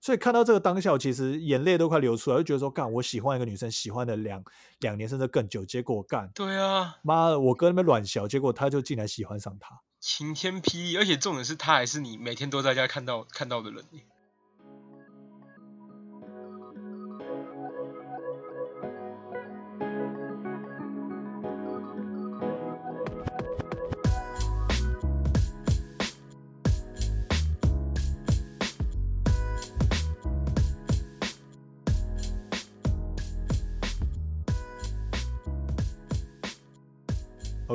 所以看到这个当下，我其实眼泪都快流出来，就觉得说，干，我喜欢一个女生，喜欢了两两年甚至更久，结果干，对啊，妈的，我哥那边软小，结果他就竟然喜欢上她。晴天霹雳，而且重点是他还是你每天都在家看到看到的人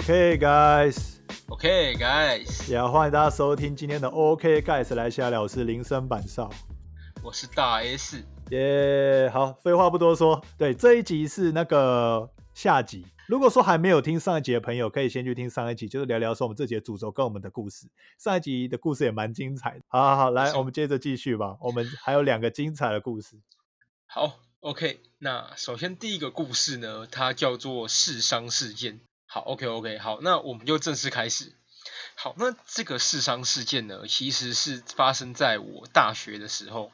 OK guys，OK guys，也欢迎大家收听今天的 OK guys 来瞎聊，我是林森板少。我是大 S，耶、好，废话不多说，对，这一集是那个下集。如果说还没有听上一集的朋友，可以先去听上一集，就是聊聊说我们这集的主轴跟我们的故事。上一集的故事也蛮精彩的。好好好，来，我们接着继续吧。我们还有两个精彩的故事。好，OK，那首先第一个故事呢，它叫做世商事件。好，OK OK，好，那我们就正式开始。好，那这个试商事件呢，其实是发生在我大学的时候。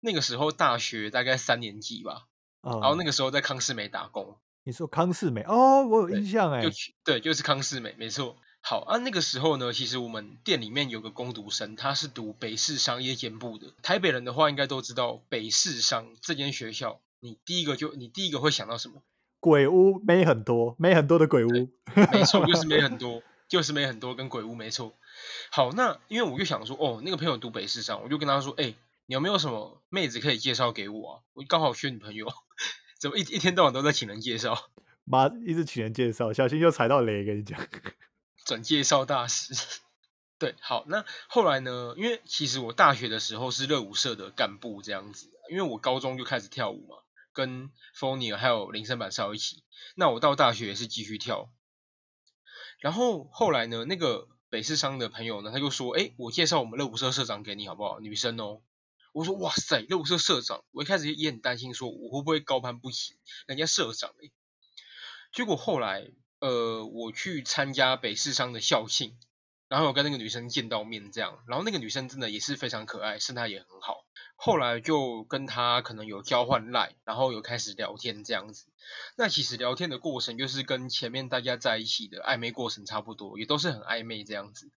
那个时候大学大概三年级吧，啊、然后那个时候在康世美打工，你说康世美哦，我有印象哎就，对，就是康世美，没错。好啊，那个时候呢，其实我们店里面有个工读生，他是读北市商业兼部的。台北人的话，应该都知道北市商这间学校，你第一个就你第一个会想到什么？鬼屋没很多，没很多的鬼屋。没错，就是没很多，就是没很多跟鬼屋没错。好，那因为我就想说，哦，那个朋友读北市上，我就跟他说，哎、你有没有什么妹子可以介绍给我啊？我刚好缺女朋友，怎么一一天到晚都在请人介绍？妈，一直请人介绍，小心又踩到雷。跟你讲，转介绍大师。对，好，那后来呢？因为其实我大学的时候是热舞社的干部这样子，因为我高中就开始跳舞嘛，跟 f o n i 还有林森板少一起。那我到大学也是继续跳。然后后来呢，那个北市商的朋友呢，他就说：“哎，我介绍我们热舞社社长给你好不好？女生哦。”我说：“哇塞，热舞社社长！”我一开始也很担心，说我会不会高攀不起人家社长诶。结果后来，呃，我去参加北市商的校庆，然后有跟那个女生见到面，这样，然后那个女生真的也是非常可爱，身材也很好。后来就跟她可能有交换赖，然后有开始聊天这样子。那其实聊天的过程就是跟前面大家在一起的暧昧过程差不多，也都是很暧昧这样子。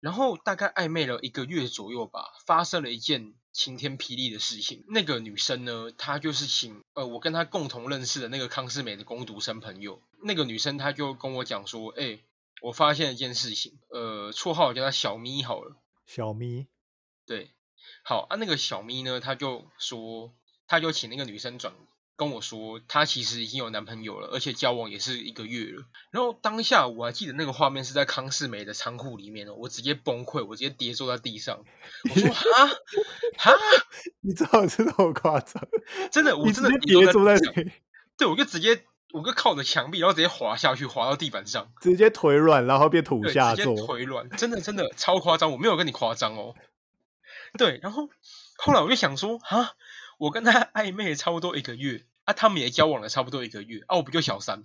然后大概暧昧了一个月左右吧，发生了一件晴天霹雳的事情。那个女生呢，她就是请呃我跟她共同认识的那个康世美的工读生朋友，那个女生她就跟我讲说，哎、我发现了一件事情，呃，绰号叫他小咪好了，小咪，对，好啊，那个小咪呢，他就说，他就请那个女生转跟我说，她其实已经有男朋友了，而且交往也是一个月了。然后当下我还记得那个画面是在康世美的仓库里面哦，我直接崩溃，我直接跌坐在地上，我说 啊啊，你最好是那么夸张，真的，我真的接跌坐在地上，对，我就直接我哥靠着墙壁，然后直接滑下去，滑到地板上，直接腿软，然后变土对，直接下座。腿软，真的真的超夸张，我没有跟你夸张哦。对，然后后来我就想说，啊，我跟他暧昧差不多一个月，啊，他们也交往了差不多一个月，啊，我不就小三？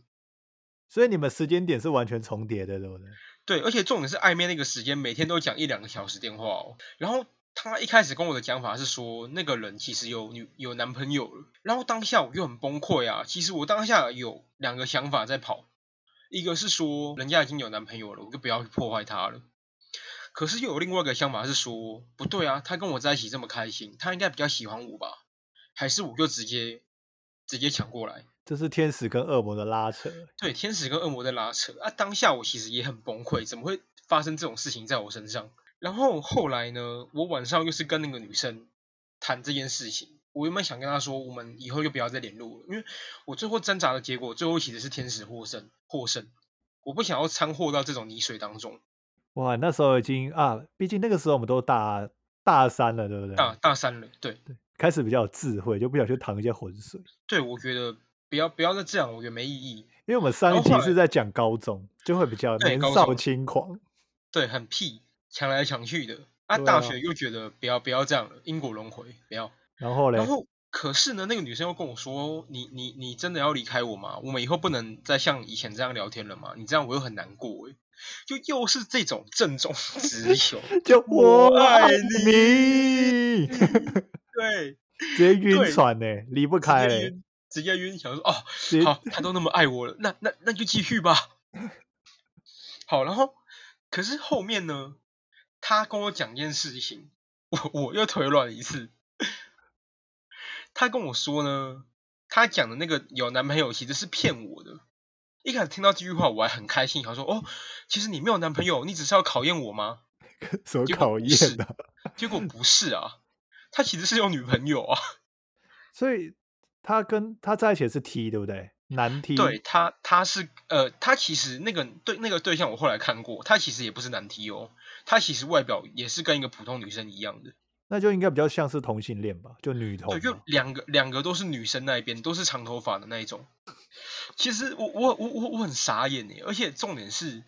所以你们时间点是完全重叠的，对不对？对，而且重点是暧昧那个时间，每天都讲一两个小时电话哦。然后他一开始跟我的讲法是说，那个人其实有女有男朋友了。然后当下我就很崩溃啊。其实我当下有两个想法在跑，一个是说人家已经有男朋友了，我就不要去破坏他了。可是又有另外一个想法是说，不对啊，他跟我在一起这么开心，他应该比较喜欢我吧？还是我就直接直接抢过来？这是天使跟恶魔的拉扯。对，天使跟恶魔在拉扯啊！当下我其实也很崩溃，怎么会发生这种事情在我身上？然后后来呢，我晚上又是跟那个女生谈这件事情，我原本想跟她说，我们以后就不要再联络了，因为我最后挣扎的结果，最后其实是天使获胜，获胜，我不想要掺和到这种泥水当中。哇，那时候已经啊，毕竟那个时候我们都大大三了，对不对？大大三了，对对开始比较有智慧，就不想去淌一些浑水。对，我觉得不要不要再这样，我觉得没意义。因为我们上一集是在讲高中，就会比较年少中轻狂。对，很屁，抢来抢去的。啊，对啊大学又觉得不要不要这样了，因果轮回，不要。然后嘞然，后可是呢，那个女生又跟我说：“你你你真的要离开我吗？我们以后不能再像以前这样聊天了吗？你这样我又很难过诶。”就又是这种郑重直球，就我我爱爱你，对，直接晕对船呢，离不直开嘞，晕，直接晕，想说哦，直接好，他都那么爱我了，那那那就继续吧。好，然后可是后面呢，他跟我讲一件事情，我我又腿软了一次。他跟我说呢，他讲的那个有男朋友其实是骗我的。一开始听到这句话，我还很开心，想说哦，其实你没有男朋友，你只是要考验我吗？什么考验？结果不是啊，他其实是有女朋友啊。所以他跟他在一起是 T 对不对？男 T 对他，他是呃，他其实那个对那个对象我后来看过，他其实也不是男 T 哦，他其实外表也是跟一个普通女生一样的，那就应该比较像是同性恋吧，就女同对，就。两个两个都是女生那一边，都是长头发的那一种。其实我我我我我很傻眼哎，而且重点是，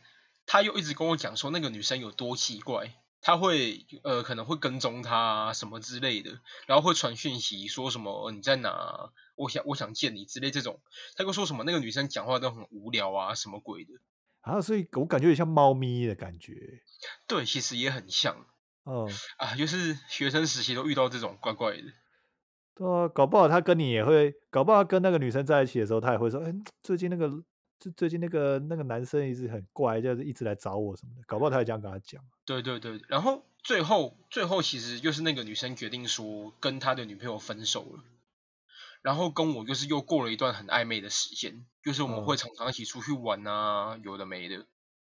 他又一直跟我讲说那个女生有多奇怪，他会呃可能会跟踪他啊什么之类的，然后会传讯息说什么、呃你在哪啊，我想我想见你之类这种，他又说什么那个女生讲话都很无聊啊什么鬼的。啊，所以我感觉有点像猫咪的感觉。对，其实也很像哦、啊，就是学生时期都遇到这种怪怪的。对啊，搞不好他跟你也会，搞不好他跟那个女生在一起的时候，他也会说，哎、最近那个，最最近那个那个男生一直很怪，就是一直来找我什么的，搞不好他也这样跟他讲。对对对，然后最后最后其实就是那个女生决定说跟他的女朋友分手了，然后跟我就是又过了一段很暧昧的时间，就是我们嗯会常常一起出去玩啊，有的没的。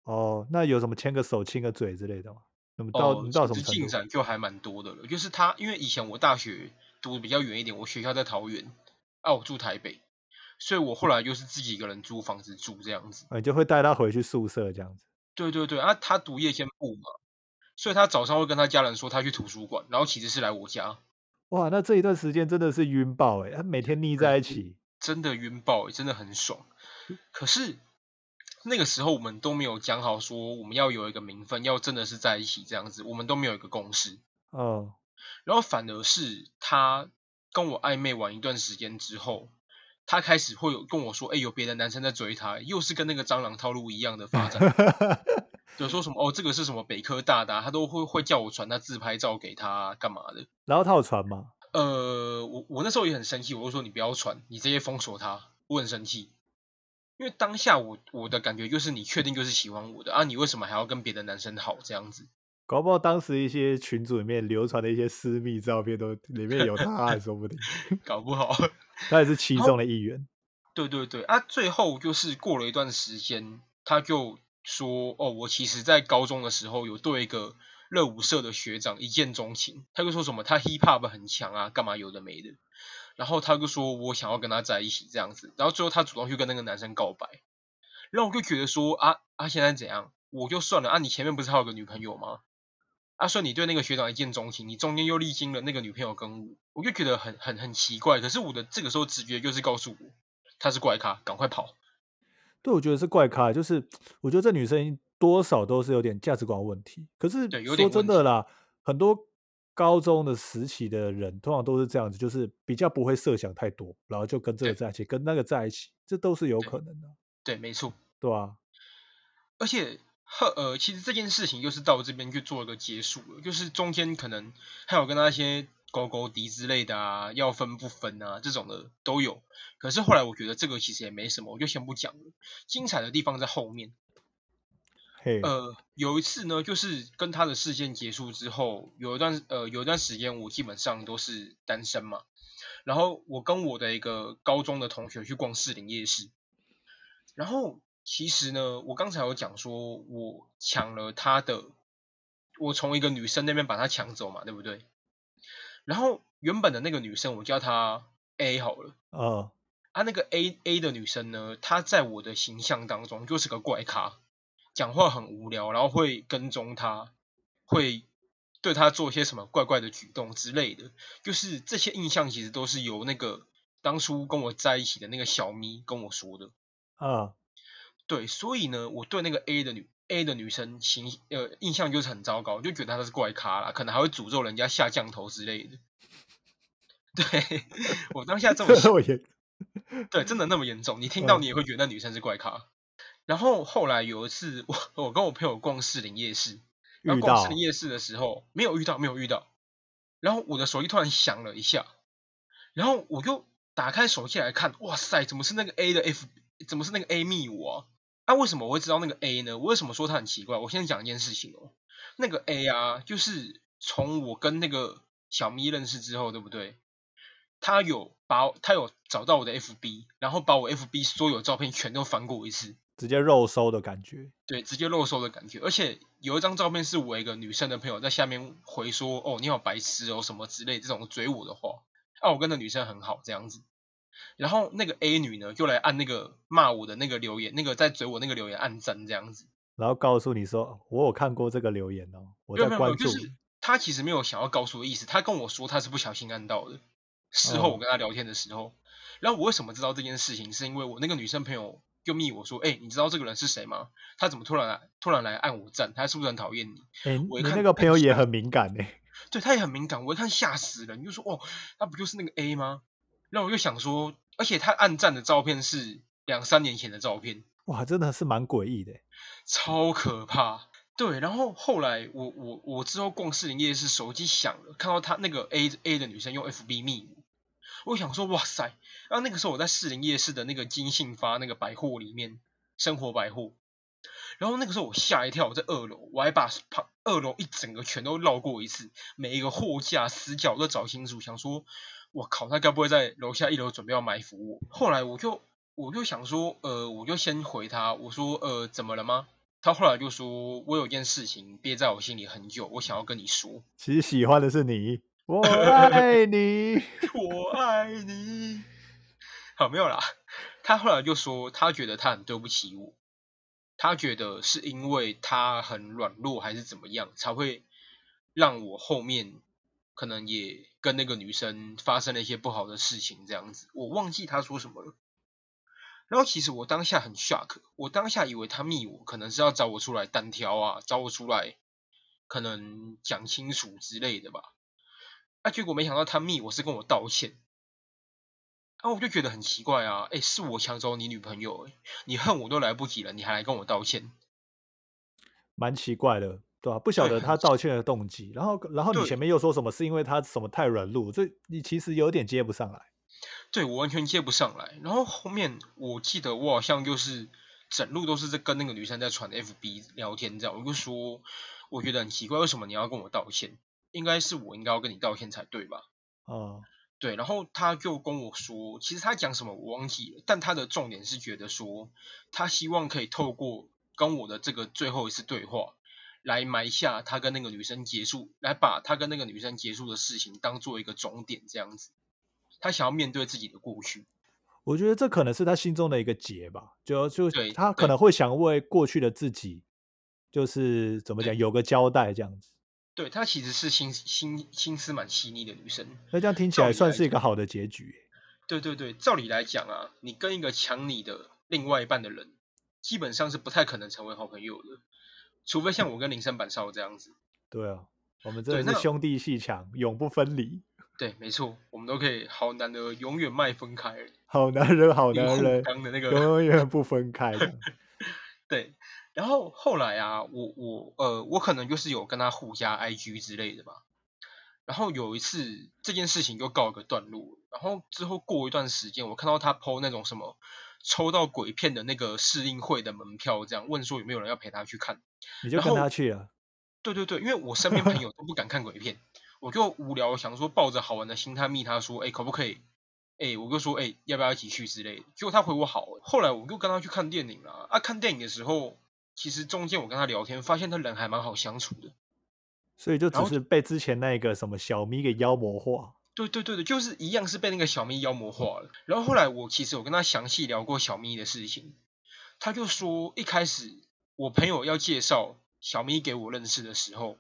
哦，那有什么牵个手、亲个嘴之类的吗？那么到、哦，你到什么程度？展就还蛮多的了。就是他，因为以前我大学读的比较远一点，我学校在桃园，啊，我住台北，所以我后来就是自己一个人租房子住这样子。呃你就会带他回去宿舍这样子。对对对，啊，他读夜间部嘛，所以他早上会跟他家人说他去图书馆，然后其实是来我家，哇，那这一段时间真的是晕爆哎、他每天腻在一起。真的晕爆欸，真的很爽。可是那个时候我们都没有讲好说我们要有一个名分，要真的是在一起这样子，我们都没有一个共识。哦，然后反而是他跟我暧昧完一段时间之后，他开始会有跟我说，哎、有别的男生在追他，又是跟那个蟑螂套路一样的发展。就说什么哦，这个是什么北科大的啊、他都会会叫我传他自拍照给他啊干嘛的。然后他有传吗？呃，我我那时候也很生气，我就说你不要传，你直接封锁他，我很生气，因为当下我我的感觉就是你确定就是喜欢我的啊，你为什么还要跟别的男生好这样子？搞不好当时一些群组里面流传的一些私密照片都里面有他，还说不定 搞不好，他也是其中的一员。对对对啊，最后就是过了一段时间，他就说哦，我其实在高中的时候有对一个热舞社的学长一见钟情，他就说什么他 hip hop 很强啊，干嘛有的没的，然后他就说我想要跟他在一起这样子，然后最后他主动去跟那个男生告白，然后我就觉得说啊啊现在怎样，我就算了啊，你前面不是还有个女朋友吗？啊，说你对那个学长一见钟情，你中间又历经了那个女朋友跟我，我就觉得很很很奇怪。可是我的这个时候直觉就是告诉我，他是怪咖，赶快跑。对，我觉得是怪咖，就是我觉得这女生多少都是有点价值观问题。可是说真的啦，很多高中的时期的人通常都是这样子，就是比较不会设想太多，然后就跟这个在一起，跟那个在一起，这都是有可能的，对，没错。对吧、而且呵呃，其实这件事情就是到这边去做一个结束了，就是中间可能还有跟那些狗狗敌之类的啊，要分不分啊这种的都有。可是后来我觉得这个其实也没什么，我就先不讲了。精彩的地方在后面。嘿，呃，有一次呢，就是跟他的事件结束之后，有一段呃有一段时间我基本上都是单身嘛。然后我跟我的一个高中的同学去逛士林夜市，然后其实呢，我刚才有讲说我抢了他的，我从一个女生那边把他抢走嘛，对不对？然后原本的那个女生我叫她 A 好了，呃，啊，那个 A A 的女生呢，她在我的形象当中就是个怪咖，讲话很无聊，然后会跟踪她，会对她做一些什么怪怪的举动之类的，就是这些印象其实都是由那个当初跟我在一起的那个小咪跟我说的。啊，对，所以呢，我对那个 A 的女 A 的女生形呃印象就是很糟糕，就觉得她是怪咖啦，可能还会诅咒人家下降头之类的。对我当下这 么想，对，真的那么严重，你听到嗯你也会觉得那女生是怪咖。然后后来有一次，我我跟我朋友逛士林夜市，然后逛士林夜市的时候没有遇到，没有遇到。然后我的手机突然响了一下，然后我就打开手机来看，哇塞，怎么是那个 A 的 F，怎么是那个 A 密我啊？啊，为什么我会知道那个 A 呢？我为什么说它很奇怪？我先讲一件事情哦，那个 A 啊，就是从我跟那个小咪认识之后，对不对？他有把他有找到我的 FB，然后把我 FB 所有照片全都翻过一次，直接肉搜的感觉。对，直接肉搜的感觉。而且有一张照片是我一个女生的朋友在下面回说：“哦，你好白痴哦，什么之类这种追我的话。”啊，我跟那女生很好这样子。然后那个 A 女呢，就来按那个骂我的那个留言，那个在嘴我那个留言按赞这样子。然后告诉你说，我有看过这个留言哦，我在关注你。就是他其实没有想要告诉我的意思，他跟我说他是不小心按到的。事后哦我跟他聊天的时候，然后我为什么知道这件事情，是因为我那个女生朋友就密我说，哎、你知道这个人是谁吗？他怎么突然来突然来按我赞？他是不是很讨厌你？哎、我一看你那个朋友也很敏感哎、对他也很敏感，我一看吓死人，就说哦，他不就是那个 A 吗？然后我又想说，而且他暗赞的照片是两三年前的照片，哇，真的是蛮诡异的欸。超可怕。对，然后后来我我我之后逛士林夜市，手机响了，看到他那个 A A 的女生用 FB 密我，我想说哇塞，然后那个时候我在士林夜市的那个金信发那个百货里面，生活百货，然后那个时候我吓一跳，我在二楼，我还把旁二楼一整个全都绕过一次，每一个货架死角都找清楚，想说，我靠，他该不会在楼下一楼准备要埋伏我？后来我就我就想说，呃，我就先回他，我说，呃，怎么了吗？他后来就说，我有件事情憋在我心里很久，我想要跟你说，其实喜欢的是你，我爱你。我爱你。好，没有啦。他后来就说，他觉得他很对不起我，他觉得是因为他很软弱还是怎么样，才会让我后面可能也跟那个女生发生了一些不好的事情，这样子。我忘记他说什么了。然后其实我当下很 shock，我当下以为他密我，可能是要找我出来单挑啊，找我出来，可能讲清楚之类的吧。啊，结果没想到他密我是跟我道歉，啊，我就觉得很奇怪啊，哎，是我抢走你女朋友，你恨我都来不及了，你还来跟我道歉，蛮奇怪的，对吧、不晓得他道歉的动机，然后然后你前面又说什么是因为他什么太软弱，这你其实有点接不上来。对我完全接不上来。然后后面我记得我好像就是整路都是在跟那个女生在传 FB 聊天这样，我就说我觉得很奇怪，为什么你要跟我道歉？应该是我应该要跟你道歉才对吧？哦、对，然后他就跟我说，其实他讲什么我忘记了，但他的重点是觉得说，他希望可以透过跟我的这个最后一次对话，来埋下他跟那个女生结束，来把他跟那个女生结束的事情当做一个终点，这样子。他想要面对自己的过去，我觉得这可能是他心中的一个结吧，就就对他可能会想为过去的自己，就是怎么讲有个交代这样子。对他其实是心心心思蛮细腻的女生。那这样听起来来算是一个好的结局欸。对对对，照理来讲啊，你跟一个抢你的另外一半的人，基本上是不太可能成为好朋友的，除非像我跟林森板少这样子。对啊，我们真的是兄弟戏强，永不分离。对，没错，我们都可以好难得永远迈分开，好男人，好男人，刚的那个。永远不分开。对，然后后来啊，我我呃，我可能就是有跟他互加 IG 之类的吧。然后有一次这件事情就告一个段落，然后之后过一段时间，我看到他 PO 那种什么抽到鬼片的那个试映会的门票，这样问说有没有人要陪他去看。你就跟他去了，对对对，因为我身边朋友都不敢看鬼片，我就无聊想说抱着好玩的心态密他说，哎，可不可以？哎，我就说，哎，要不要一起去之类的。结果他回我好，后来我就跟他去看电影了。啊，看电影的时候，其实中间我跟他聊天，发现他人还蛮好相处的。所以就只是被之前那个什么小咪给妖魔化。对对对对，就是一样是被那个小咪妖魔化了。然后后来我其实有跟他详细聊过小咪的事情，他就说一开始我朋友要介绍小咪给我认识的时候，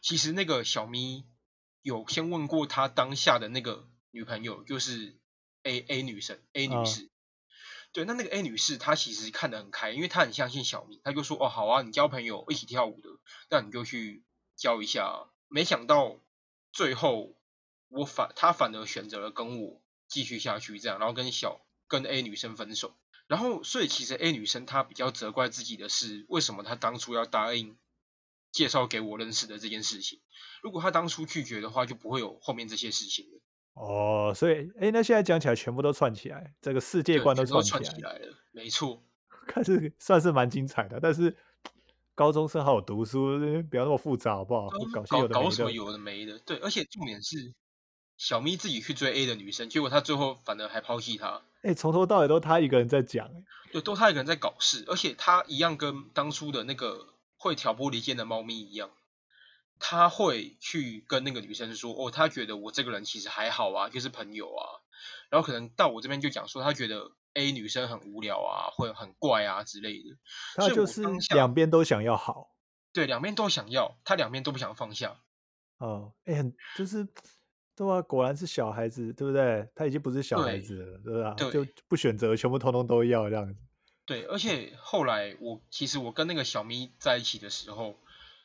其实那个小咪有先问过他当下的那个女朋友，就是 A A 女神 A 女嗯士。对，那那个 A 女士她其实看得很开，因为她很相信小咪，她就说哦好啊，你交朋友一起跳舞的，那你就去交一下啊。没想到最后我反他反而选择了跟我继续下去这样，然后跟小跟 A 女生分手。然后所以其实 A 女生她比较责怪自己的是，为什么她当初要答应介绍给我认识的这件事情？如果她当初拒绝的话，就不会有后面这些事情了。哦，所以哎，那现在讲起来全部都串起来，这个世界观都串起来了，没错，看是算是蛮精彩的。但是高中生好好读书，不要那么复杂好不好？搞搞搞什么有的没的，对，而且重点是小咪自己去追 A 的女生，结果他最后反而还抛弃她。哎，从头到尾都他一个人在讲，哎，对，都他一个人在搞事，而且他一样跟当初的那个会挑拨离间的猫咪一样。他会去跟那个女生说，哦，他觉得我这个人其实还好啊，就是朋友啊。然后可能到我这边就讲说，他觉得 A 女生很无聊啊，会很怪啊之类的。他就是两边都想要好，对，两边都想要，他两边都不想放下。哦，哎，很就是，对啊，果然是小孩子，对不对？他已经不是小孩子了，对吧？就不选择，全部通通都要这样子。对，而且后来我其实我跟那个小咪在一起的时候。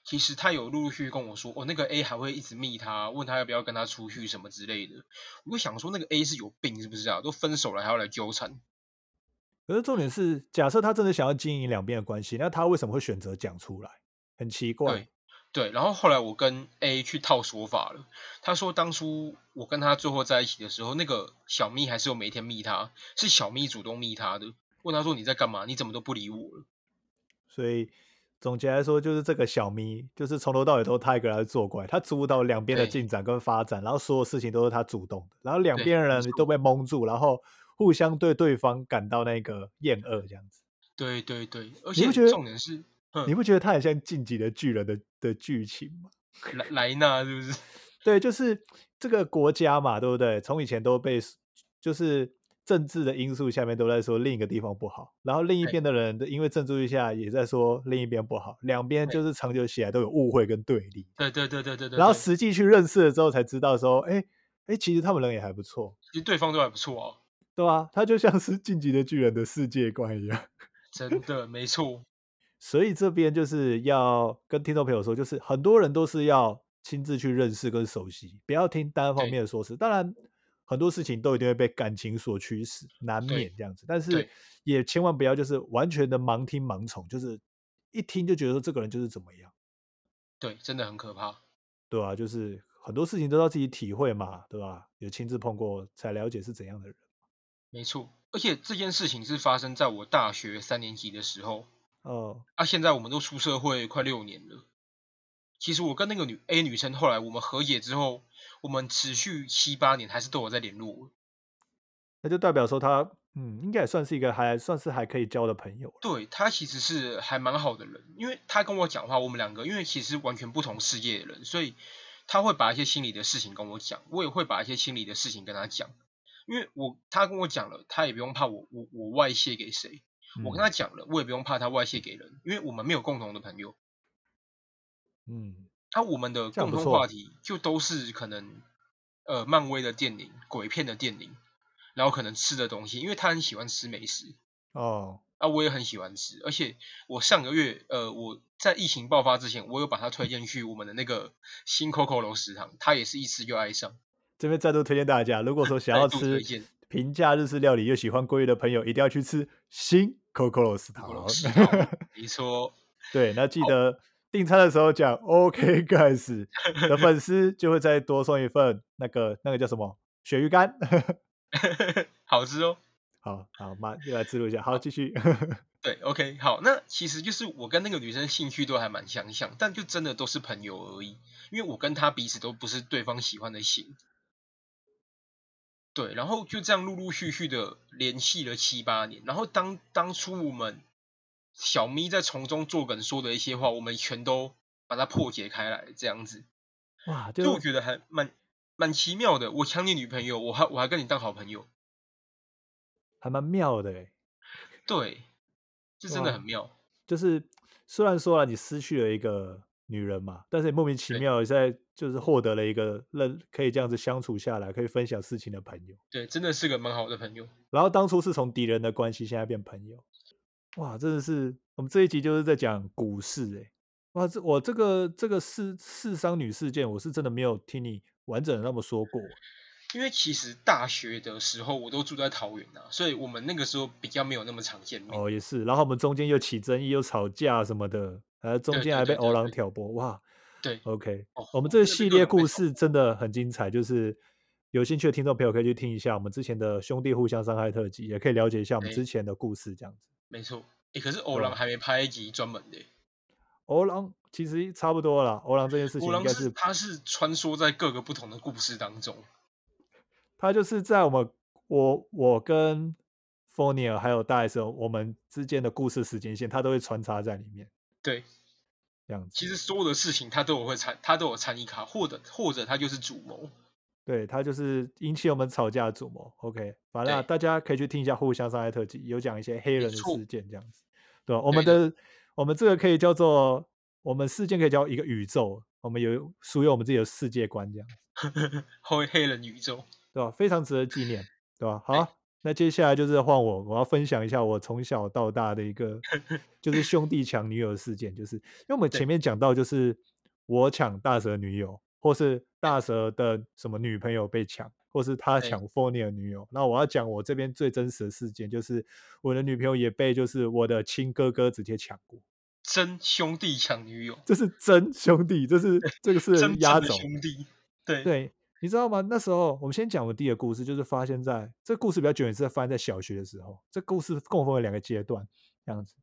其实他有陆陆续续跟我说，哦，那个 A 还会一直密他，问他要不要跟他出去什么之类的。我就想说，那个 A 是有病是不是啊？都分手了还要来纠缠。可是重点是，假设他真的想要经营两边的关系，那他为什么会选择讲出来？很奇怪。对对。然后后来我跟 A 去套说法了，他说当初我跟他最后在一起的时候，那个小咪还是有每天密他，是小咪主动密他的，问他说你在干嘛？你怎么都不理我了？所以。总结来说，就是这个小咪，就是从头到尾都他一个人在作怪，他主导两边的进展跟发展，然后所有事情都是他主动的，然后两边人都被蒙住，然后互相对对方感到那个厌恶，这样子。对对对，而且重点是，你不觉得他很像《晋级的巨人》的的剧情吗？莱莱纳是不是？对，就是这个国家嘛，对不对？从以前都被就是。政治的因素下面都在说另一个地方不好，然后另一边的人因为政治一下也在说另一边不好，两边就是长久起来都有误会跟对立。对对对对对对。然后实际去认识了之后才知道说，哎哎，其实他们人也还不错，其实对方都还不错哦。对啊，他就像是晋级的巨人的世界观一样。真的没错。所以这边就是要跟听众朋友说，就是很多人都是要亲自去认识跟熟悉，不要听单方面的说辞。当然。很多事情都一定会被感情所驱使，难免这样子。但是也千万不要就是完全的盲听盲从，就是一听就觉得说这个人就是怎么样。对，真的很可怕。对啊，就是很多事情都要自己体会嘛，对吧？有亲自碰过才了解是怎样的人。没错，而且这件事情是发生在我大学三年级的时候。哦。啊，现在我们都出社会快六年了。其实我跟那个女 A 女生后来我们和解之后，我们持续七八年还是都有在联络。那就代表说他嗯，应该也算是一个还算是还可以交的朋友。对他其实是还蛮好的人，因为他跟我讲话，我们两个因为其实完全不同世界的人，所以他会把一些心里的事情跟我讲，我也会把一些心里的事情跟他讲。因为我他跟我讲了，他也不用怕我我我外泄给谁，我跟他讲了，我也不用怕他外泄给人，因为我们没有共同的朋友。嗯，那我们的共同话题就都是可能，呃，漫威的电影、鬼片的电影，然后可能吃的东西，因为他很喜欢吃美食。哦，啊，我也很喜欢吃，而且我上个月，呃，我在疫情爆发之前，我有把他推荐去我们的那个新 Coco 楼食堂，他也是一吃就爱上。这边再度推荐大家，如果说 想要吃平价日式料理又喜欢鲑鱼的朋友，一定要去吃新 Coco 楼食堂。没错，对，那记得。订餐的时候讲 OK guys 的粉丝就会再多送一份那个那个叫什么鳕鱼干，好吃哦。好好，妈又来记录一下。好，继续。对，OK，好，那其实就是我跟那个女生兴趣都还蛮相像，但就真的都是朋友而已。因为我跟她彼此都不是对方喜欢的型。对，然后就这样陆陆续续的联系了七八年，然后当当初我们。小咪在从中作梗说的一些话，我们全都把它破解开来，这样子，哇，就我觉得还蛮蛮奇妙的。我抢你女朋友，我还我还跟你当好朋友，还蛮妙的哎。对，这真的很妙。就是虽然说了你失去了一个女人嘛，但是也莫名其妙在就是获得了一个认可以这样子相处下来，可以分享事情的朋友。对，真的是个蛮好的朋友。然后当初是从敌人的关系，现在变朋友。哇，真的是我们这一集就是在讲股市哎，哇，这我这个这个四四商女事件，我是真的没有听你完整的那么说过。因为其实大学的时候我都住在桃园啊，所以我们那个时候比较没有那么常见面。哦，也是，然后我们中间又起争议，又吵架什么的，呃，中间还被欧郎挑拨，哇对，，OK，哦，我们这个系列故事真的很精彩，就是有兴趣的听众朋友可以去听一下我们之前的兄弟互相伤害特辑，也可以了解一下我们之前的故事，这样子。没错。诶，可是欧郎还没拍一集专门的。欧郎其实差不多了，欧郎这件事情应该是他是穿梭在各个不同的故事当中。他就是在我们我我跟 f o n i a 还有大 S 我们之间的故事时间线，他都会穿插在里面，对，这样子。其实所有的事情他都有会参，他都有参与卡，或者或者他就是主谋。对他就是引起我们吵架的主谋。OK，反正啊对大家可以去听一下互相伤害特辑，有讲一些黑人的事件这样子，对吧？我们的我们这个可以叫做我们事件可以叫一个宇宙，我们有属于我们自己的世界观这样子，黑黑人宇宙。对吧？非常值得纪念，对吧？好啊、那接下来就是换我，我要分享一下我从小到大的一个 就是兄弟抢女友的事件，就是因为我们前面讲到就是我抢大蛇女友，或是大蛇的什么女朋友被抢，或是他抢 f o n i 的女友。那我要讲我这边最真实的事件，就是我的女朋友也被就是我的亲哥哥直接抢过，真兄弟抢女友，这是真兄弟，这是这个是 压轴。兄弟。对对，你知道吗？那时候我们先讲我弟的故事，就是发生在这故事比较久，也是发生在小学的时候。这故事共分为两个阶段，这样子。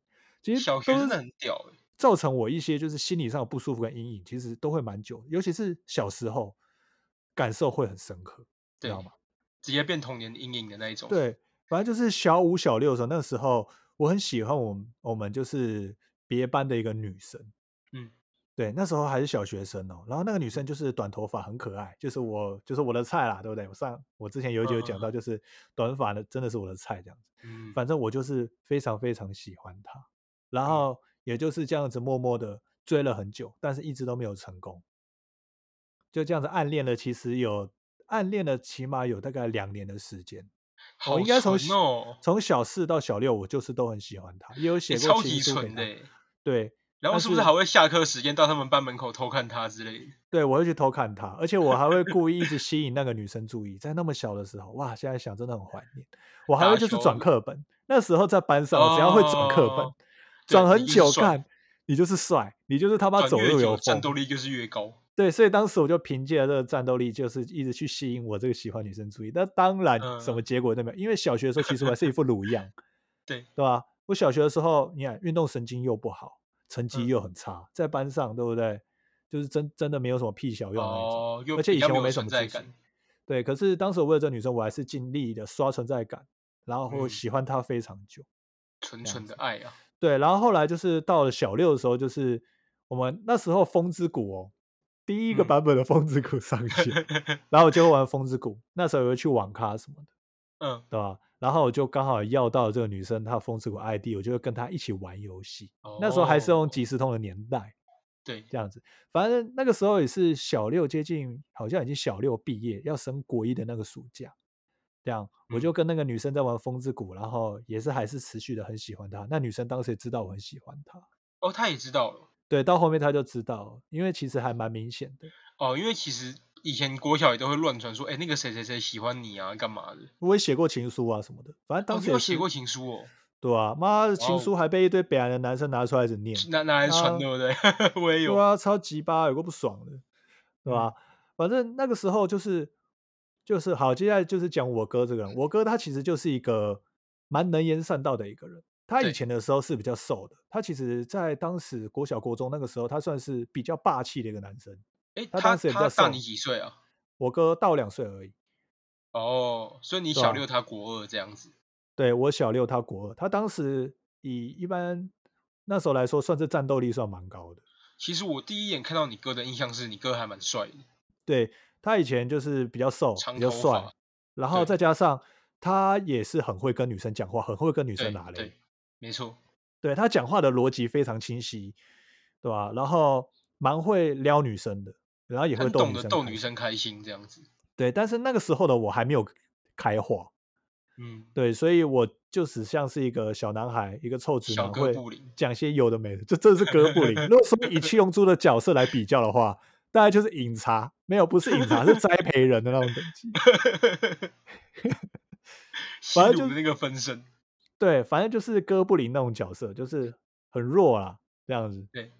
其实小学真的很屌欸造成我一些就是心理上的不舒服跟阴影，其实都会蛮久，尤其是小时候感受会很深刻，知道吗？直接变童年阴影的那一种。对，反正就是小五、小六的时候，那时候我很喜欢我们我们就是别班的一个女生，嗯，对，那时候还是小学生哦。然后那个女生就是短头发，很可爱，就是我就是我的菜啦，对不对？我上我之前有一集有讲到，就是短发的真的是我的菜这样子。嗯，反正我就是非常非常喜欢她，然后也就是这样子默默的追了很久，但是一直都没有成功。就这样子暗恋了，其实有暗恋了，起码有大概两年的时间。好我应该从从小四到小六，我就是都很喜欢她，也有写过情书给他。纯的欸。对然后但是是不是还会下课时间到他们班门口偷看他之类的？对，我会去偷看他，而且我还会故意一直吸引那个女生注意。在那么小的时候，哇，现在想真的很怀念。我还会就是转课本，那时候在班上，我只要会转课本，哦转很久看，你就是帅，你就是他妈走路有久战。斗力就是越高。对，所以当时我就凭借着这个战斗力，就是一直去吸引我这个喜欢女生注意。那当然，什么嗯结果都没有，因为小学的时候其实我还是一副鲁样，对，对吧？我小学的时候，你看运动神经又不好，成绩嗯又很差，在班上，对不对？就是真真的没有什么屁小用那种。而且以前我没什么自信存在感。对，可是当时我为了这个女生，我还是尽力的刷存在感，然后嗯喜欢她非常久。纯纯的爱啊，对，然后后来就是到了小六的时候，就是我们那时候风之谷哦，第一个嗯版本的风之谷 上线，然后我就会玩风之谷。那时候也会去网咖什么的，嗯，对吧？然后我就刚好要到这个女生她的风之谷 ID，我就会跟她一起玩游戏。那时候还是用哦即时通的年代，对，这样子。反正那个时候也是小六，接近好像已经小六毕业，要升国一的那个暑假。这样，我嗯就跟那个女生在玩风之谷，然后也是还是持续的很喜欢她。那女生当时也知道我很喜欢她，哦，她也知道了。对，到后面她就知道了，因为其实还蛮明显的。哦，因为其实以前国小也都会乱传说，哎，那个谁谁谁喜欢你啊，干嘛的？我也写过情书啊什么的，反正当哦，时有写过情书哦，对啊，妈的情书还被一堆北岸的男生拿出来一直念，拿拿来传啊对不对？我也有对。啊，超级巴，有个不爽的，对嗯吧？反正那个时候就是就是好，接下来就是讲我哥这个人。我哥他其实就是一个蛮能言善道的一个人。他以前的时候是比较瘦的，他其实在当时国小国中那个时候，他算是比较霸气的一个男生。哎，他他当时也比较瘦他大你几岁啊？我哥大我两岁而已，哦，所以你小六，他国二这样子。对我小六，他国二。他当时以一般那时候来说，算是战斗力算蛮高的。其实我第一眼看到你哥的印象是你哥还蛮帅的，对他以前就是比较瘦，长比较帅，然后再加上他也是很会跟女生讲话，很会跟女生拿对嘞。，没错。对他讲话的逻辑非常清晰，对吧？然后蛮会撩女生的，然后也会逗女生，逗女。生开心这样子。对，但是那个时候的我还没有开化，嗯，对，所以我就只像是一个小男孩，一个臭直小男，会讲些有的没的，这真的是哥布林。如果说以 七龙珠的角色来比较的话，大概就是饮茶，没有不是饮茶，是栽培人的那种等级。反正就是那个分身，对，反正就是哥布林那种角色，就是很弱啦，这样子。对，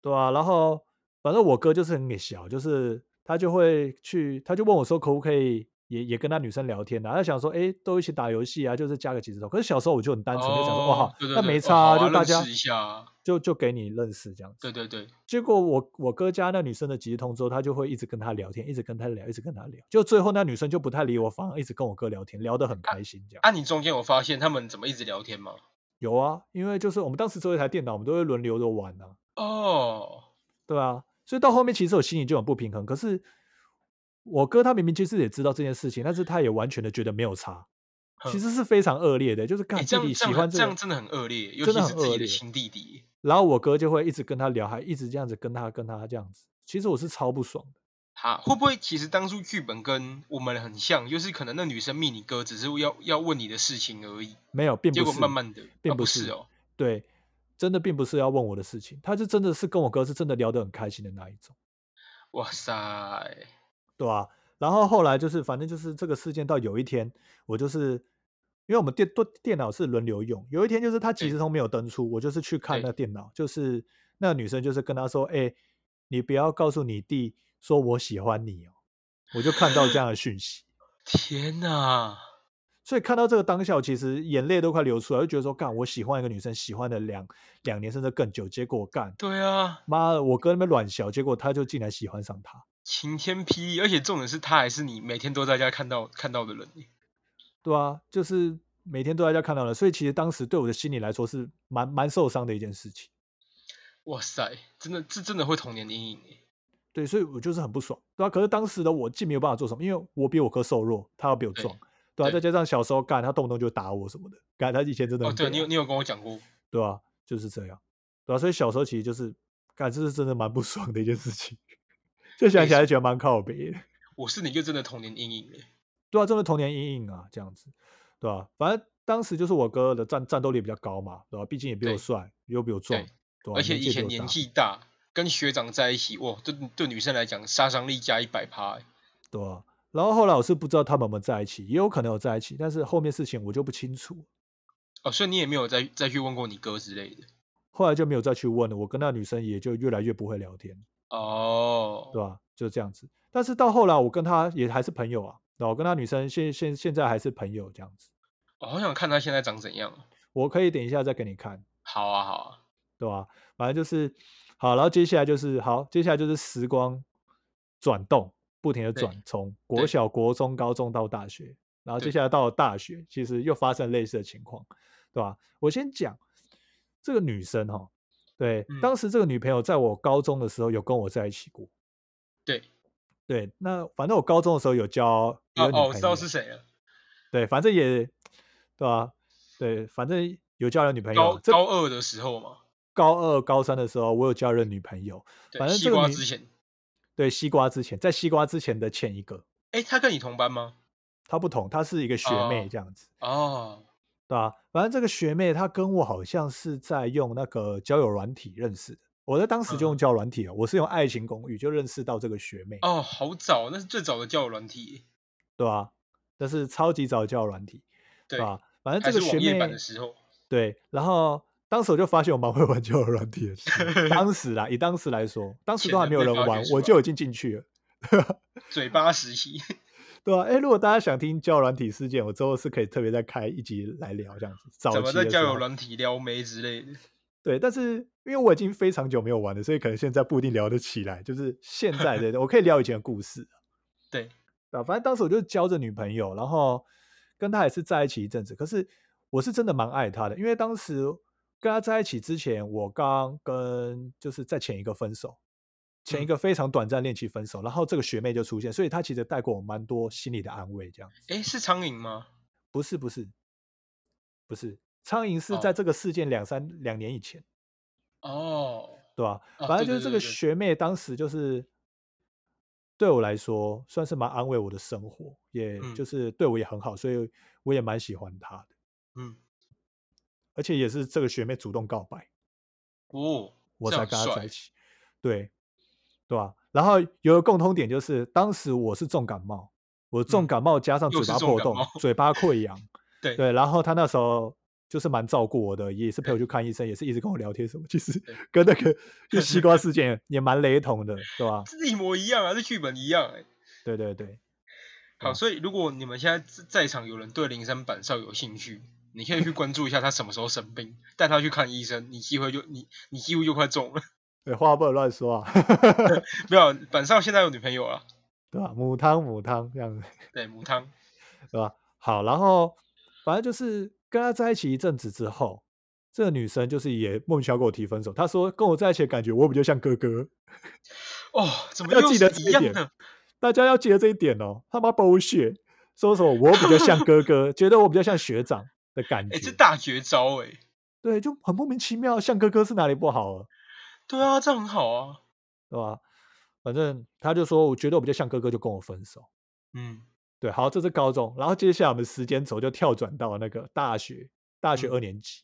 对啊。然后反正我哥就是很小，就是他就会去，他就问我说可不可以。也也跟他女生聊天的，他想说，哎，都一起打游戏啊，就是加个几十头。可是小时候我就很单纯，就想说，哇，那没差，就大家就就给你认识这样子。对对对。结果我我哥加那女生的即时通之后，他就会一直跟他聊天，一直跟他聊，一直跟他聊。就最后那女生就不太理我，反而一直跟我哥聊天，聊得很开心这样。啊，你中间有发现他们怎么一直聊天吗？有啊，因为就是我们当时只有一台电脑，我们都会轮流着玩呢。哦，对啊，所以到后面其实我心里就很不平衡，可是。我哥他明明其实也知道这件事情，但是他也完全的觉得没有差，其实是非常恶劣的，就是干弟弟喜欢这样真的很恶劣，真的很恶劣。亲弟弟，然后我哥就会一直跟他聊，还一直这样子跟他跟他这样子，其实我是超不爽的。哈，会不会其实当初剧本跟我们很像，就是可能那女生密你哥只是要要问你的事情而已，没有，并不是。结果慢慢的，并不是哦，对，真的并不是要问我的事情，他就真的是跟我哥是真的聊得很开心的那一种。哇塞，对吧？然后后来就是，反正就是这个事件到有一天，我就是因为我们电电电脑是轮流用，有一天就是他几时通没有登出，我就是去看那电脑，就是那个女生就是跟他说：“哎，你不要告诉你弟说我喜欢你哦。”我就看到这样的讯息，天哪！所以看到这个当下，其实眼泪都快流出来，就觉得说：“干，我喜欢一个女生，喜欢了两两年甚至更久，结果干，对啊，妈的，我哥那边软小，结果他就竟然喜欢上她。”晴天霹雳，而且重点是他还是你每天都在家看到看到的人，对啊，就是每天都在家看到的，所以其实当时对我的心理来说是蛮蛮受伤的一件事情。哇塞，真的这真的会童年阴影对，所以我就是很不爽，对啊。可是当时的我既没有办法做什么，因为我比我哥瘦弱，他要比我壮，对啊。再加上小时候干，他动不动就打我什么的，干他以前真的。哦，对你有你有跟我讲过，对啊，就是这样，对啊。所以小时候其实就是干，这是真的蛮不 爽的一件事情。就想起来觉得蛮靠北。我是你就真的童年阴影哎，对啊，真的童年阴影啊，这样子，对吧？反正当时就是我哥的战战斗力比较高嘛，对吧？毕竟也比我帅，又比我壮，对而且以前年纪大，跟学长在一起，哇，对对女生来讲杀伤力加一百趴，对啊。然后后来我是不知道他们有没有在一起，也有可能有在一起，但是后面事情我就不清楚。哦，所以你也没有再再去问过你哥之类的。后来就没有再去问了，我跟那女生也就越来越不会聊天。哦，对吧？就这样子。但是到后来，我跟她也还是朋友啊。我跟他女生现现现在还是朋友这样子。我好想看她现在长怎样。我可以等一下再给你看。好啊，好啊，对吧？反正就是好，然后接下来就是好，接下来就是时光转动，不停的转，从国小、国中、高中到大学，然后接下来到了大学，其实又发生类似的情况，对吧？我先讲这个女生哈。对，当时这个女朋友在我高中的时候有跟我在一起过。对，对，那反正我高中的时候有交女朋友。哦，知道是谁了。对，反正也，对吧？对，反正有交了女朋友。高高二的时候嘛。高二、高三的时候，我有交了女朋友。反正这个之前。对，西瓜之前，在西瓜之前的前一个。哎，他跟你同班吗？他不同，他是一个学妹这样子。哦。对吧？反正这个学妹她跟我好像是在用那个交友软体认识的。我在当时就用交友软体了，我是用爱情公寓就认识到这个学妹。哦，好早，那是最早的交友软体，对吧？那是超级早的交友软体，对吧？反正这个学妹的时候，对。然后当时我就发现我蛮会玩交友软体的。当时啦，以当时来说，当时都还没有人玩，我就已经进去了。嘴巴实习。对啊，哎，如果大家想听交友软体事件，我之后是可以特别再开一集来聊这样子。怎么在交友软体撩妹之类的？对，但是因为我已经非常久没有玩了，所以可能现在不一定聊得起来。就是现在的，我可以聊以前的故事。对，啊，反正当时我就交着女朋友，然后跟她也是在一起一阵子。可是我是真的蛮爱她的，因为当时跟他在一起之前，我刚跟就是在前一个分手。前一个非常短暂恋情分手，然后这个学妹就出现，所以她其实带过我蛮多心理的安慰，这样子。哎，是苍蝇吗？不是，不是，不是，苍蝇是在这个事件两三两年以前。哦，对吧？反正就是这个学妹当时就是对我来说算是蛮安慰我的生活，也就是对我也很好，所以我也蛮喜欢她的。嗯，而且也是这个学妹主动告白，哦，我才跟她在一起。对。对吧？然后有个共通点就是，当时我是重感冒，我重嗯感冒加上嘴巴破洞嘴巴溃 疡，对对，然后他那时候就是蛮照顾我的，也是陪我去看医生，也是一直跟我聊天什么，其实 跟那个就西瓜事 件也蛮雷同的，对吧？是一模一样啊，这剧本一样哎、对对对，好，嗯所以如果你们现在在在场有人对灵山板少有兴趣，你可以去关注一下他什么时候生病，带他去看医生，你机会就你你几乎就快中了。对，话不能乱说啊，没有，板上现在有女朋友了，对吧？母汤母汤这样子，对，母汤，对吧？好，然后反正就是跟他在一起一阵子之后，这个女生就是也莫名其妙跟我提分手，她说跟我在一起的感觉我比较像哥哥，哦，怎么要记得这一点？大家要记得这一点哦，他妈 bullshit，说什么我比较像哥哥，觉得我比较像学长的感哎、觉，这大绝招哎、对，就很莫名其妙，像哥哥是哪里不好了，对啊，这样很好啊。对吧？反正他就说，我觉得我比较像哥哥，就跟我分手。嗯，对，好，这是高中，然后接下来我们时间轴就跳转到那个大学，大学嗯二年级。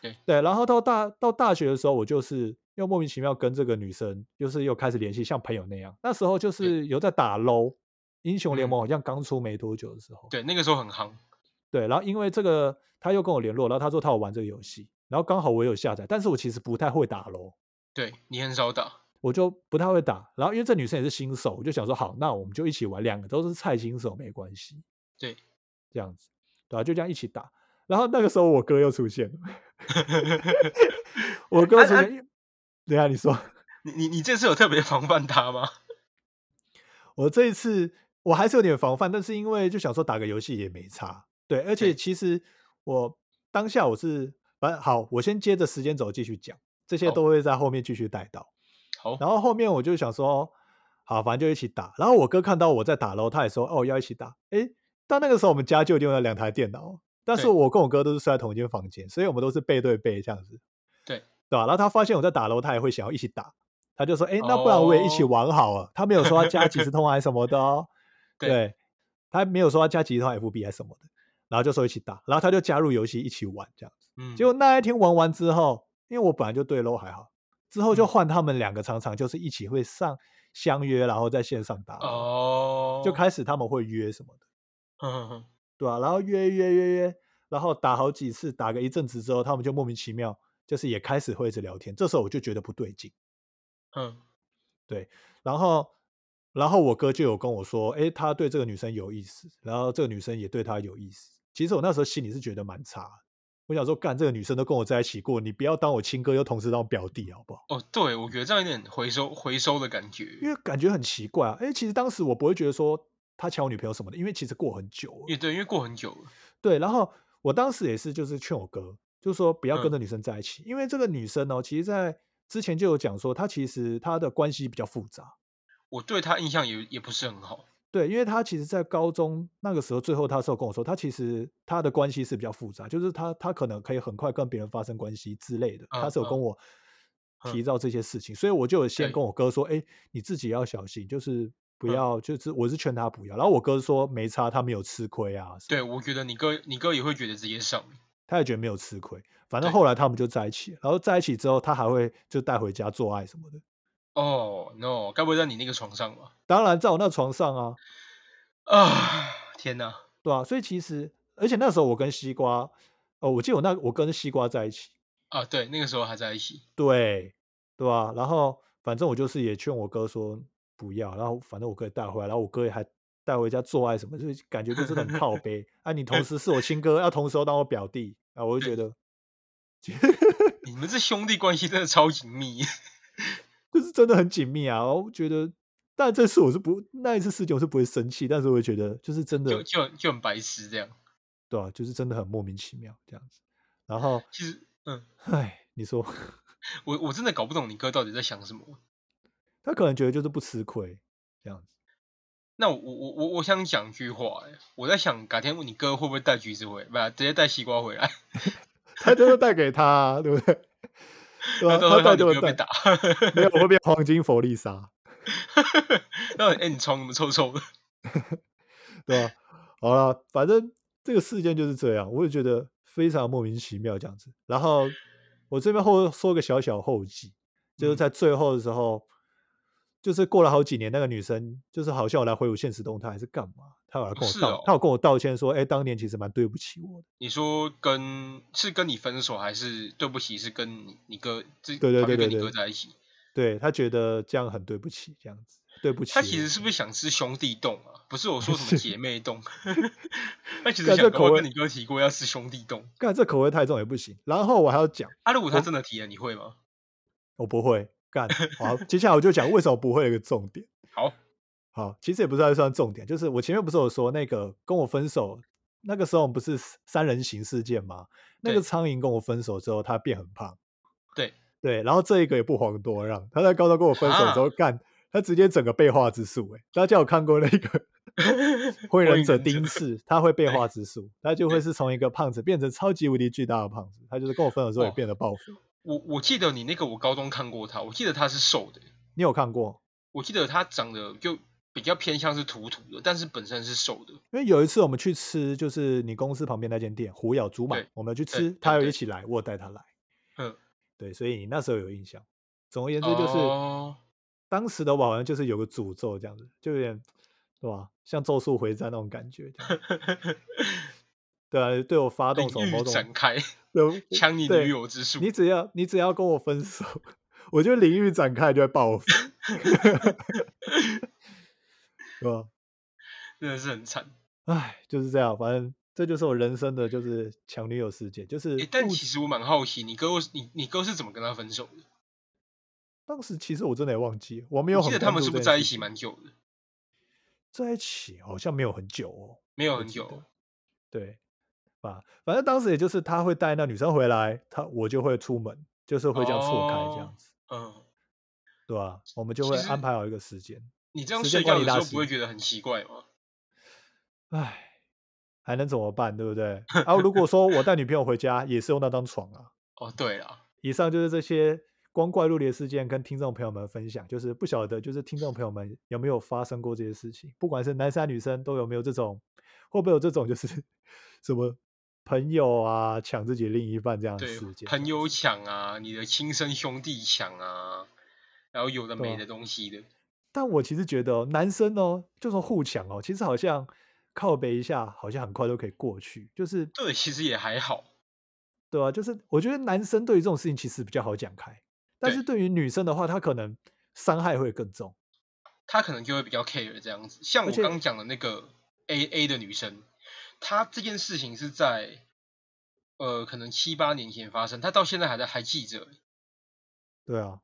对对，然后到大到大学的时候，我就是又莫名其妙跟这个女生，就是又开始联系，像朋友那样。那时候就是有在打 LO 英雄联盟，嗯好像刚出没多久的时候。对，那个时候很夯。对，然后因为这个，他又跟我联络，然后他说他有玩这个游戏，然后刚好我有下载，但是我其实不太会打 LO，对你很少打，我就不太会打。然后因为这女生也是新手，我就想说好，那我们就一起玩，两个都是菜新手，没关系。对，这样子，对吧、就这样一起打。然后那个时候我哥又出现了，我哥啊啊出现，因为等一下你说，你你你这次有特别防范他吗？我这一次我还是有点防范，但是因为就想说打个游戏也没差，对，而且其实我当下我是，反正好，我先接着时间轴继续讲，这些都会在后面继续带到。好，然后后面我就想说，好，反正就一起打。然后我哥看到我在打喽，他也说哦要一起打。诶，到那个时候我们家就已经有两台电脑，但是我跟我哥都是睡在同一间房间，所以我们都是背对背这样子，对对吧、然后他发现我在打喽，他也会想要一起打，他就说，诶，那不然我也一起哦玩好了。他没有说要加即时通还是什么的哦，对对，他没有说要加几十通 FB 还是什么的，然后就说一起打，然后他就加入游戏一起玩这样子。嗯，结果那一天玩完之后，因为我本来就对 LO 还好，之后就嗯换他们两个常常就是一起会上相约，然后在线上打哦，就开始他们会约什么的，哼哼哼，对啊，然后约约约约，然后打好几次，打个一阵子之后，他们就莫名其妙，就是也开始会一直聊天。这时候我就觉得不对劲，嗯，对然后然后我哥就有跟我说，哎，他对这个女生有意思，然后这个女生也对他有意思。其实我那时候心里是觉得蛮差的，我想说，干这个女生都跟我在一起过，你不要当我亲哥，又同时当我表弟，好不好？哦，对，我觉得这样有点回收回收的感觉，因为感觉很奇怪啊。诶，其实当时我不会觉得说他抢我女朋友什么的，因为其实过很久了。也对，因为过很久了，对，然后我当时也是就是劝我哥，就是说不要跟嗯这女生在一起，因为这个女生哦，其实在之前就有讲说，她其实她的关系比较复杂。我对她印象也也不是很好，对，因为他其实，在高中那个时候，最后他是有跟我说，他其实他的关系是比较复杂，就是他他可能可以很快跟别人发生关系之类的，她嗯嗯是有跟我嗯。提到这些事情，所以我就有先跟我哥说，哎，你自己要小心，就是不嗯。要，就是我是劝他不要，然后我哥说没差，他没有吃亏啊，对我觉得你哥你哥也会觉得直接上，他也觉得没有吃亏，反正后来他们就在一起，然后在一起之后，他还会就带回家做爱什么的。哦，no，该不会在你那个床上吧？当然，在我那床上啊，啊，天哪，对吧、所以其实，而且那时候我跟西瓜，哦，我记得我那我跟西瓜在一起，啊，对，那个时候还在一起，对，对吧、然后反正我就是也劝我哥说不要，然后反正我哥也带回来，然后我哥也还带回家做爱什么，就是感觉就真的很靠背。啊，你同时是我亲哥，要同时又当我表弟，啊，我就觉得。你们这兄弟关系真的超紧密，就是真的很紧密啊。我觉得，但这次我是不那一次事情我是不会生气，但是我会觉得就是真的，就就很就很白痴这样。对啊，就是真的很莫名其妙这样子。然后，其实，嗯，哎，你说 我我真的搞不懂你哥到底在想什么。他可能觉得就是不吃亏这样子。那我我我我想讲句话、欸，我在想改天你哥会不会带橘子回，不，直接带西瓜回来，他就是带给他、啊，对不对？对吧、那到时候他带就会带，让你哥被打。没有我会变黄金佛利莎，那哎、你床怎么臭臭的？对吧、好了，反正这个事件就是这样，我也觉得非常莫名其妙这样子。然后我这边后说个小小后记，就是嗯在最后的时候，就是过了好几年，那个女生就是好像有来回我现实动态还是干嘛，她有来跟我道，是哦她有跟我道歉说，哎，当年其实蛮对不起我的。你说跟是跟你分手，还是对不起是跟你你哥这对对跑去跟你对对对哥在一起？对他觉得这样很对不起，这样子对不起。他其实是不是想吃兄弟洞啊？不是我说什么姐妹洞，他其实我跟你哥提过要吃兄弟冻。干这口味太重也不行。然后我还要讲，啊，如果他真的提了，你会吗？我不会干。好，接下来我就讲为什么不会的一个重点。好，好，其实也不算算重点，就是我前面不是有说那个跟我分手那个时候，我们不是三人行事件吗？那个对苍蝇跟我分手之后，他变很胖。对对，然后这一个也不遑多让，他在高中跟我分手之后啊干，他直接整个背化之术、欸。大家有看过那个《火影忍者》丁氏，他会背化之术，他就会是从一个胖子变成超级无敌巨大的胖子。他就是跟我分手之后也哦变得暴肥。我我记得你那个我高中看过他，我记得他是瘦的，你有看过？我记得他长得就比较偏向是土土的，但是本身是瘦的。因为有一次我们去吃，就是你公司旁边那间店虎咬猪嘛，我们去吃，他有一起来，我有带他来。嗯，对，所以你那时候有印象。总而言之，就是、哦当时的我好像就是有个诅咒这样子，就有点对吧？像咒术回战那种感觉。对啊，对我发动什么某种展开，对抢你对女友之术。你只要你只要跟我分手，我就领域展开就会爆发，对吧？真的是很惨。唉，就是这样，反正这就是我人生的就是强女友事件，就是诶，但其实我蛮好奇，你哥你你哥是怎么跟他分手的？当时其实我真的也忘记，我没有很我记得他们是不是在一起蛮久的？在一起好像没有很久哦，没有很久。对吧？反正当时也就是他会带那女生回来，他我就会出门，就是会这样错开这样哦子，嗯，对吧？我们就会安排好一个时间。你这样睡觉的时候不会觉得很奇怪吗？唉，还能怎么办，对不对？啊，如果说我带女朋友回家，也是用那张床啊。哦，对了，以上就是这些光怪陆离的事件，跟听众朋友们分享。就是不晓得，就是听众朋友们有没有发生过这些事情？不管是男生女生，都有没有这种，会不会有这种就是 什么朋友啊抢自己另一半这样的对事件？朋友抢啊，你的亲生兄弟抢啊，然后有的没的东西的。但我其实觉得哦，男生哦，就说互抢哦，其实好像靠背一下，好像很快都可以过去。就是对，其实也还好。对啊，就是我觉得男生对于这种事情其实比较好讲开，但是对于女生的话，她可能伤害会更重。她可能就会比较 care 这样子。像我刚讲的那个 A A 的女生，她这件事情是在呃可能七八年前发生，她到现在还在还记着。对啊，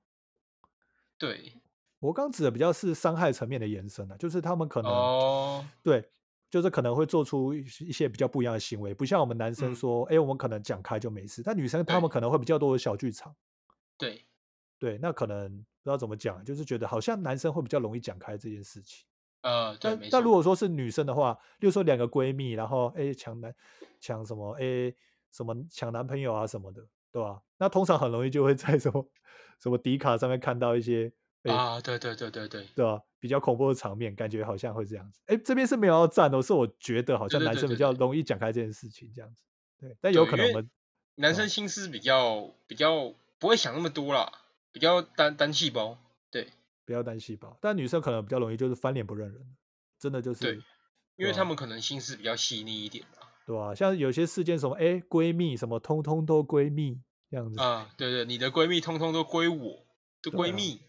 对，我刚指的比较是伤害层面的延伸啊，就是他们可能、哦，对，就是可能会做出一些比较不一样的行为，不像我们男生嗯说，哎、我们可能讲开就没事，但女生她们可能会比较多的小剧场。对，对，那可能不知道怎么讲，就是觉得好像男生会比较容易讲开这件事情。呃，但。但如果说是女生的话，例如说两个闺蜜，然后哎抢男抢什么哎什么抢男朋友啊什么的，对吧？那通常很容易就会在什么什么迪卡上面看到一些哎、啊，对对对对对，对啊？比较恐怖的场面，感觉好像会这样子。哎，这边是没有要站的，是我觉得好像男生比较容易讲开这件事情这样子。对，但有可能我们男生心思比较比较不会想那么多啦，比较单单细胞。对，比较单细胞，但女生可能比较容易就是翻脸不认人，真的就是对因为他们可能心思比较细腻一点吧。对啊、像有些事件什么哎闺蜜什么通通都闺蜜这样子。啊，对对，你的闺蜜通通都归我，的对啊闺蜜。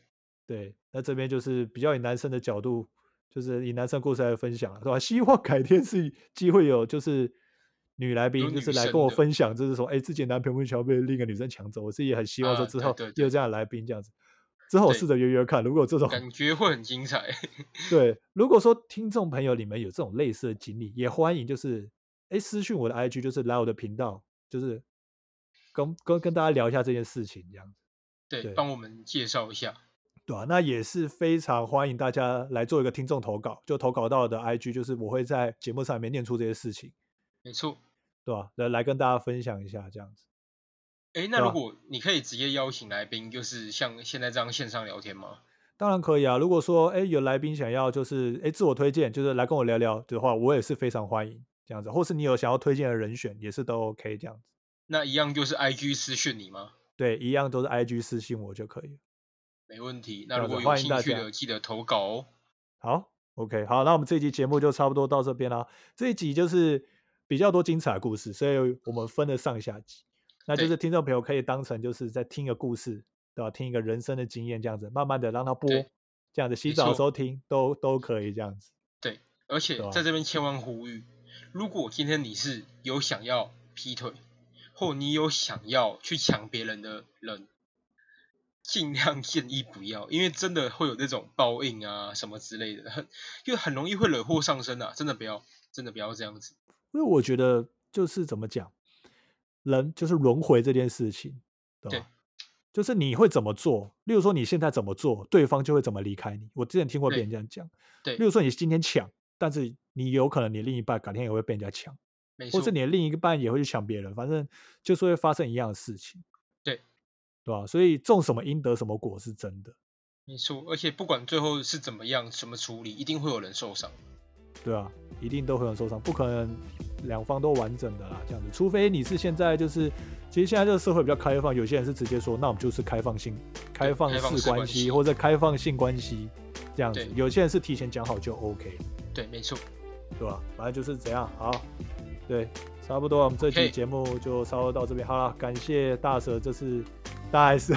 对，那这边就是比较以男生的角度，就是以男生故事来分享了，对吧？希望改天是机会有就是女来宾，就是来跟我分享，就是说，哎，自己的男朋友不巧被另一个女生抢走，我自己也很希望说啊之后有这样的来宾这样子。之后我试着约约看，如果这种感觉会很精彩。对，如果说听众朋友你们有这种类似的经历，也欢迎就是哎私讯我的 IG，就是来我的频道，就是跟跟跟大家聊一下这件事情这样子。对，对帮我们介绍一下。对啊，那也是非常欢迎大家来做一个听众投稿，就投稿到的 IG，就是我会在节目上面念出这些事情，没错。对吧、来来跟大家分享一下这样子。哎，那如果你可以直接邀请来宾，就是像现在这样线上聊天吗？当然可以啊，如果说哎有来宾想要就是哎自我推荐，就是来跟我聊聊的话，我也是非常欢迎这样子，或是你有想要推荐的人选，也是都 OK 这样子。那一样就是 IG 私讯你吗？对，一样都是 IG 私信我就可以了。没问题。那如果有兴趣的，记得投稿哦。好，OK，好，那我们这一集节目就差不多到这边啦。这一集就是比较多精彩的故事，所以我们分了上下集。那就是听众朋友可以当成就是在听一个故事，对吧？听一个人生的经验这样子，慢慢的让它播，这样子洗澡的时候听都都可以这样子。对，而且在这边千万呼吁，如果今天你是有想要劈腿，或你有想要去抢别人的人，尽量建议不要，因为真的会有那种报应啊什么之类的，很因为很容易会惹祸上身啊，真的不要，真的不要这样子。因为我觉得就是怎么讲，人就是轮回这件事情，对吧？对就是你会怎么做，例如说你现在怎么做，对方就会怎么离开你。我之前听过别人这样讲，对例如说你今天抢，但是你有可能你另一半改天也会被人家抢，或是，你的另一半也会去抢别人，反正就是会发生一样的事情，对对吧？所以种什么因得什么果是真的，没错，而且不管最后是怎么样，什么处理，一定会有人受伤。对啊，一定都会有人受伤，不可能两方都完整的啦，这样子，除非你是现在就是，其实现在这个社会比较开放，有些人是直接说，那我们就是开放性、开放式关系或者开放性关系这样子，有些人是提前讲好就 OK，对，没错，对吧？反正就是怎样，好，对，差不多，我们这期节目就稍微到这边，好了，感谢大蛇这次大 S，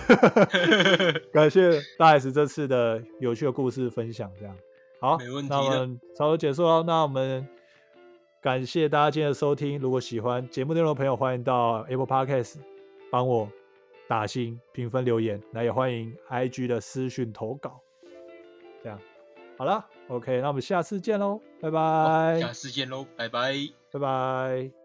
感谢大 S 这次的有趣的故事分享，这样好，没问题那我们差不多结束了，那我们感谢大家今天的收听，如果喜欢节目内容的朋友，欢迎到 Apple Podcast 帮我打星、评分、留言，那也欢迎 IG 的私讯投稿，这样好了，OK，那我们下次见喽，拜拜，下次见喽，拜拜。拜拜。